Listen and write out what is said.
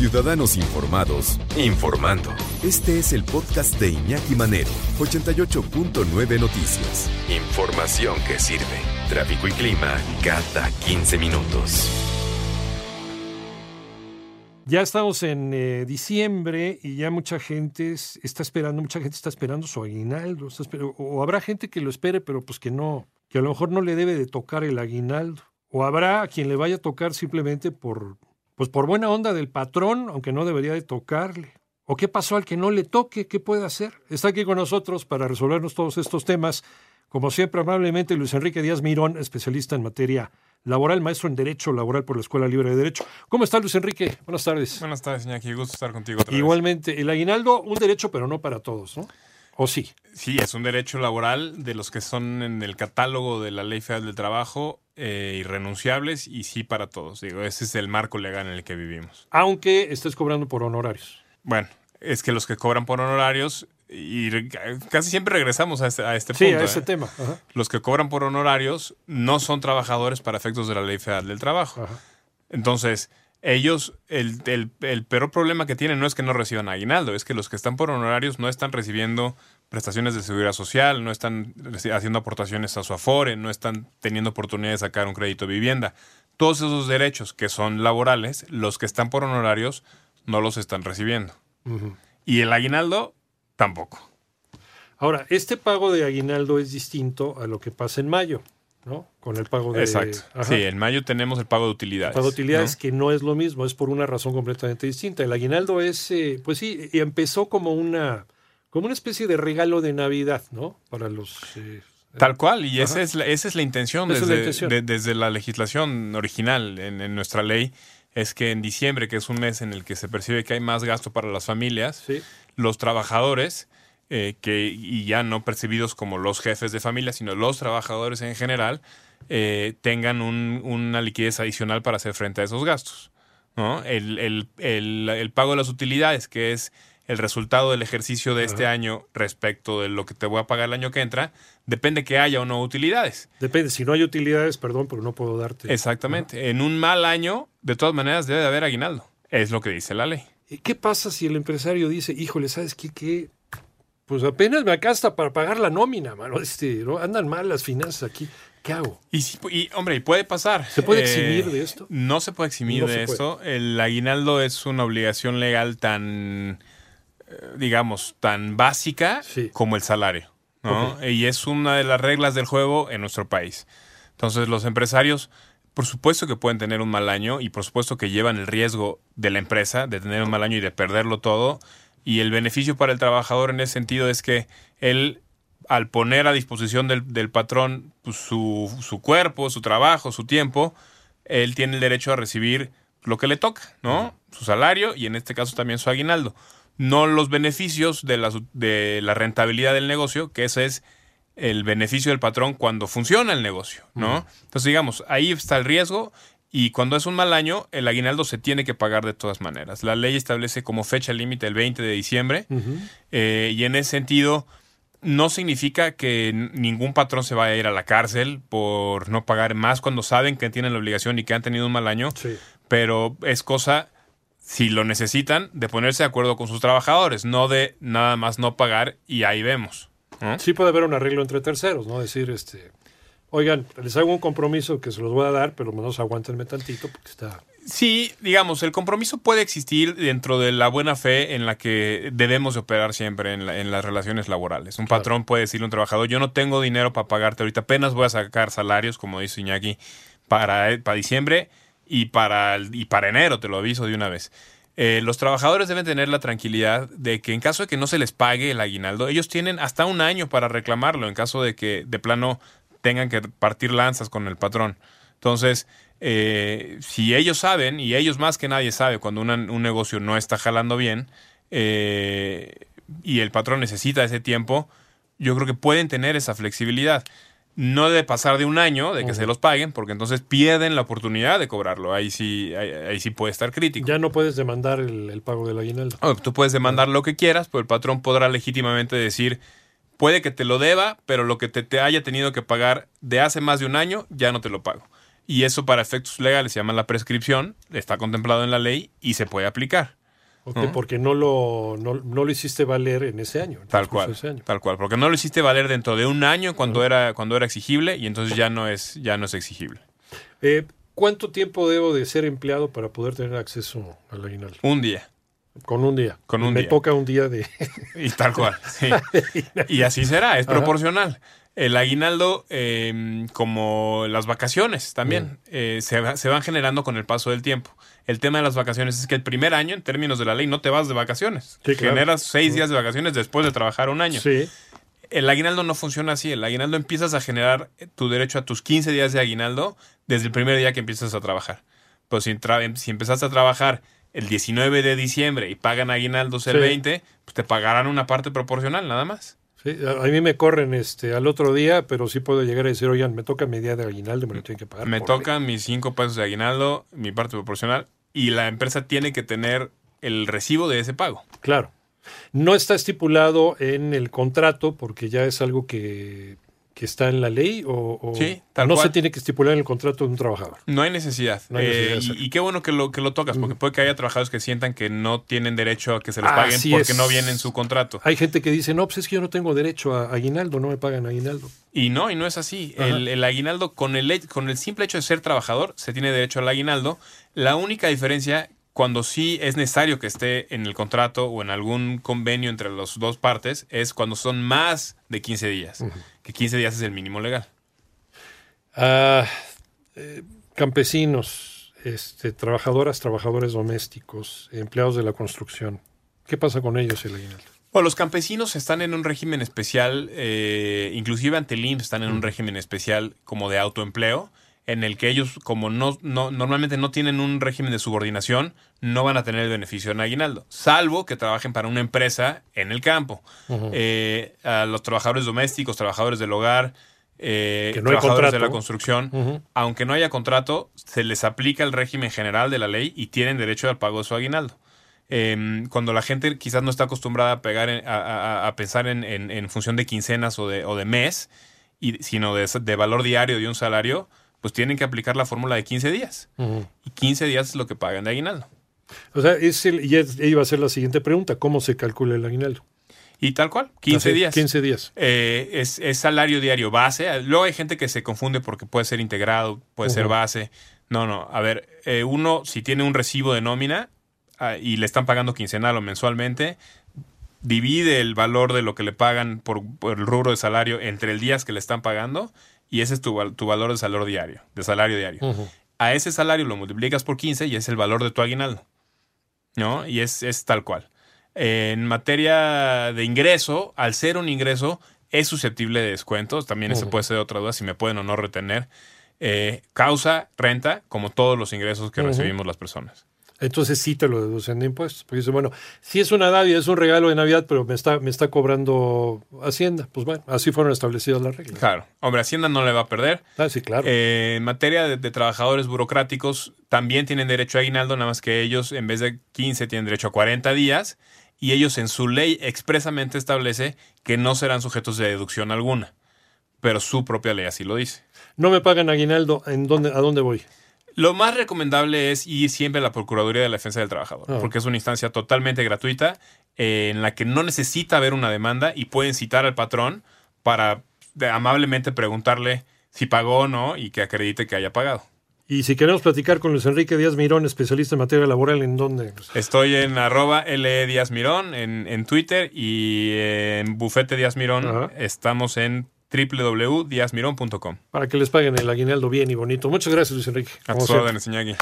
Ciudadanos Informados, informando. Este es el podcast de Iñaki Manero, 88.9 Noticias. Información que sirve. Tráfico y clima cada 15 minutos. Ya estamos en eh, diciembre y ya mucha gente está esperando, mucha gente está esperando su aguinaldo, o habrá gente que lo espere, pero pues que no, que a lo mejor no le debe de tocar el aguinaldo, o habrá a quien le vaya a tocar simplemente por pues por buena onda del patrón, aunque no debería de tocarle. ¿O qué pasó al que no le toque? ¿Qué puede hacer? Está aquí con nosotros para resolvernos todos estos temas, como siempre amablemente Luis Enrique Díaz Mirón, especialista en materia laboral, maestro en Derecho Laboral por la Escuela Libre de Derecho. ¿Cómo está Luis Enrique? Buenas tardes. Buenas tardes, Iñaki. Gusto estar contigo otra Igualmente, el aguinaldo, un derecho, pero no para todos, ¿no? ¿O sí? Sí, es un derecho laboral de los que son en el catálogo de la Ley Federal del Trabajo eh, irrenunciables y sí para todos. Digo, ese es el marco legal en el que vivimos. Aunque estés cobrando por honorarios. Bueno, es que los que cobran por honorarios, y casi siempre regresamos a este, a este sí, punto. a ese ¿eh? tema. Los que cobran por honorarios no son trabajadores para efectos de la Ley Federal del Trabajo. Entonces, ellos, el, el, el, peor problema que tienen no es que no reciban aguinaldo, es que los que están por honorarios no están recibiendo prestaciones de seguridad social, no están haciendo aportaciones a su Afore, no están teniendo oportunidad de sacar un crédito de vivienda. Todos esos derechos que son laborales, los que están por honorarios no los están recibiendo. Y el aguinaldo tampoco. Ahora, este pago de aguinaldo es distinto a lo que pasa en mayo. ¿no? Con el pago de... Exacto. Sí, en mayo tenemos el pago de utilidades. El pago de utilidades que no es lo mismo, es por una razón completamente distinta. El aguinaldo es, eh, pues sí, empezó como una, como una especie de regalo de Navidad, ¿no? Para los... Eh, Tal cual, y esa es, la, esa es la intención, desde, desde la legislación original en, en, nuestra ley, es que en diciembre, que es un mes en el que se percibe que hay más gasto para las familias, los trabajadores eh, que, y ya no percibidos como los jefes de familia, sino los trabajadores en general, eh, tengan un, una liquidez adicional para hacer frente a esos gastos. ¿no? El, el, el, el, pago de las utilidades, que es el resultado del ejercicio de este año respecto de lo que te voy a pagar el año que entra, depende que haya o no utilidades. Depende, si no hay utilidades, perdón, pero no puedo darte. Exactamente. En un mal año, de todas maneras, debe de haber aguinaldo. Es lo que dice la ley. ¿Qué pasa si el empresario dice, híjole, ¿sabes qué? qué? Pues apenas me acasta para pagar la nómina, mano. Este, ¿no? Andan mal las finanzas aquí. ¿Qué hago? Y, y hombre, y puede pasar. ¿Se puede eximir eh, de esto? No se puede eximir no de esto. El aguinaldo es una obligación legal tan, digamos, tan básica sí. como el salario. ¿no? Okay. Y es una de las reglas del juego en nuestro país. Entonces, los empresarios, por supuesto que pueden tener un mal año y por supuesto que llevan el riesgo de la empresa de tener un mal año y de perderlo todo y el beneficio para el trabajador en ese sentido es que él, al poner a disposición del, del patrón pues, su, su, cuerpo, su trabajo, su tiempo, él tiene el derecho a recibir lo que le toca, ¿no? Su salario y en este caso también su aguinaldo. No los beneficios de la, de la rentabilidad del negocio, que ese es el beneficio del patrón cuando funciona el negocio, ¿no? Entonces, digamos, ahí está el riesgo y cuando es un mal año, el aguinaldo se tiene que pagar de todas maneras. La ley establece como fecha límite el 20 de diciembre uh -huh. eh, y en ese sentido no significa que ningún patrón se vaya a ir a la cárcel por no pagar más cuando saben que tienen la obligación y que han tenido un mal año, sí. pero es cosa, si lo necesitan, de ponerse de acuerdo con sus trabajadores, no de nada más no pagar y ahí vemos. ¿no? Sí puede haber un arreglo entre terceros, ¿no? Decir, este oigan, les hago un compromiso que se los voy a dar, pero menos aguántenme tantito porque está... Sí, digamos, el compromiso puede existir dentro de la buena fe en la que debemos de operar siempre en, la, en las relaciones laborales. Un claro. patrón puede decirle a un trabajador, yo no tengo dinero para pagarte ahorita, apenas voy a sacar salarios, como dice Iñaki, para, para diciembre y para, y para enero, te lo aviso de una vez. Eh, los trabajadores deben tener la tranquilidad de que en caso de que no se les pague el aguinaldo, ellos tienen hasta un año para reclamarlo en caso de que de plano tengan que partir lanzas con el patrón. Entonces, eh, si ellos saben, y ellos más que nadie sabe cuando una, un negocio no está jalando bien, eh, y el patrón necesita ese tiempo, yo creo que pueden tener esa flexibilidad. No debe pasar de un año de que uh -huh. se los paguen, porque entonces pierden la oportunidad de cobrarlo. Ahí sí, ahí, ahí sí puede estar crítico. Ya no puedes demandar el, el pago del aguinaldo. Oh, tú puedes demandar uh -huh. lo que quieras, pero el patrón podrá legítimamente decir, puede que te lo deba, pero lo que te, te, haya tenido que pagar de hace más de un año, ya no te lo pago. Y eso para efectos legales se llama la prescripción, está contemplado en la ley y se puede aplicar. Porque no lo, no, lo hiciste valer en ese año. Tal cual. Tal cual. Porque no lo hiciste valer dentro de un año cuando, era, cuando era exigible y entonces ya no es, ya no es exigible. Eh, ¿Cuánto tiempo debo de ser empleado para poder tener acceso al aguinaldo? Un día. Con un día. Con un Me toca un día de. y tal cual. y así será, es proporcional. El aguinaldo, em, como las vacaciones también, eh, se, van generando con el paso del tiempo. El tema de las vacaciones es que el primer año, en términos de la ley, no te vas de vacaciones. Generas seis días de vacaciones después de trabajar un año. Sí. El aguinaldo no funciona así. El aguinaldo empiezas a generar tu derecho a tus 15 días de aguinaldo desde el primer día que empiezas a trabajar. Pues si, si empezaste a trabajar el 19 de diciembre y pagan aguinaldos el 20, pues te pagarán una parte proporcional, nada más. Sí, a mí me corren este al otro día, pero sí puedo llegar a decir, oigan, me toca mi día de aguinaldo, me lo tienen que pagar. Me tocan mis cinco pesos de aguinaldo, mi parte proporcional, y la empresa tiene que tener el recibo de ese pago. Claro. No está estipulado en el contrato porque ya es algo que que está en la ley o, no se tiene que estipular en el contrato de un trabajador. No hay necesidad. Eh, y, qué bueno que lo, que lo tocas, porque puede que haya trabajadores que sientan que no tienen derecho a que se les paguen porque no viene en su contrato. Hay gente que dice, no, pues es que yo no tengo derecho a aguinaldo, no me pagan aguinaldo. Y no, y no es así. El, aguinaldo, con el, con el simple hecho de ser trabajador, se tiene derecho al aguinaldo. La única diferencia cuando sí es necesario que esté en el contrato o en algún convenio entre las dos partes es cuando son más de 15 días, que 15 días es el mínimo legal. Ah, eh, campesinos, este, trabajadoras, trabajadores domésticos, empleados de la construcción, ¿qué pasa con ellos, el aguinaldo? Bueno, los campesinos están en un régimen especial, eh, inclusive ante el IMSS están en un régimen especial como de autoempleo, en el que ellos, como no, no, normalmente no tienen un régimen de subordinación, no van a tener el beneficio en aguinaldo, salvo que trabajen para una empresa en el campo. Eh, a los trabajadores domésticos, trabajadores del hogar, eh, trabajadores de la construcción, aunque no haya contrato, se les aplica el régimen general de la ley y tienen derecho al pago de su aguinaldo. Em, cuando la gente quizás no está acostumbrada a, pegar a, pensar en, función de quincenas o de, o de mes, y, sino de, de valor diario de un salario, pues tienen que aplicar la fórmula de 15 días. Y 15 días es lo que pagan de aguinaldo. O sea, es el, y iba a ser la siguiente pregunta, ¿cómo se calcula el aguinaldo? Y tal cual, 15 días. 15 días. Eh, es, salario diario base. Luego hay gente que se confunde porque puede ser integrado, puede ser base. No, no. A ver, eh, uno, si tiene un recibo de nómina ah, y le están pagando quincenal o mensualmente, divide el valor de lo que le pagan por, el rubro de salario entre el días que le están pagando y ese es tu, valor de salario diario, de salario diario. A ese salario lo multiplicas por 15 y es el valor de tu aguinaldo. ¿No? Y es, tal cual. En materia de ingreso, al ser un ingreso, es susceptible de descuentos. También ese puede ser otra duda, si me pueden o no retener. Eh, causa renta, como todos los ingresos que recibimos las personas entonces sí te lo deducen de impuestos. Porque dice, bueno, si es una Navidad, es un regalo de Navidad, pero me está, me está cobrando Hacienda. Pues bueno, así fueron establecidas las reglas. Claro. Hombre, Hacienda no le va a perder. Ah, sí, claro. Eh, en materia de, trabajadores burocráticos, también tienen derecho a aguinaldo, nada más que ellos, en vez de 15, tienen derecho a 40 días. Y ellos en su ley expresamente establece que no serán sujetos de deducción alguna. Pero su propia ley así lo dice. No me pagan aguinaldo, ¿en dónde, ¿a dónde voy? Lo más recomendable es ir siempre a la Procuraduría de la Defensa del Trabajador, ah. porque es una instancia totalmente gratuita eh, en la que no necesita haber una demanda y pueden citar al patrón para amablemente preguntarle si pagó o no y que acredite que haya pagado. Y si queremos platicar con Luis Enrique Díaz Mirón, especialista en materia laboral, ¿en dónde? Estoy en arroba LE Díaz Mirón en, Twitter y en Bufete Díaz Mirón estamos en www.diasmiron.com. Para que les paguen el aguinaldo bien y bonito. Muchas gracias, Luis Enrique. A tus órdenes, Iñaki.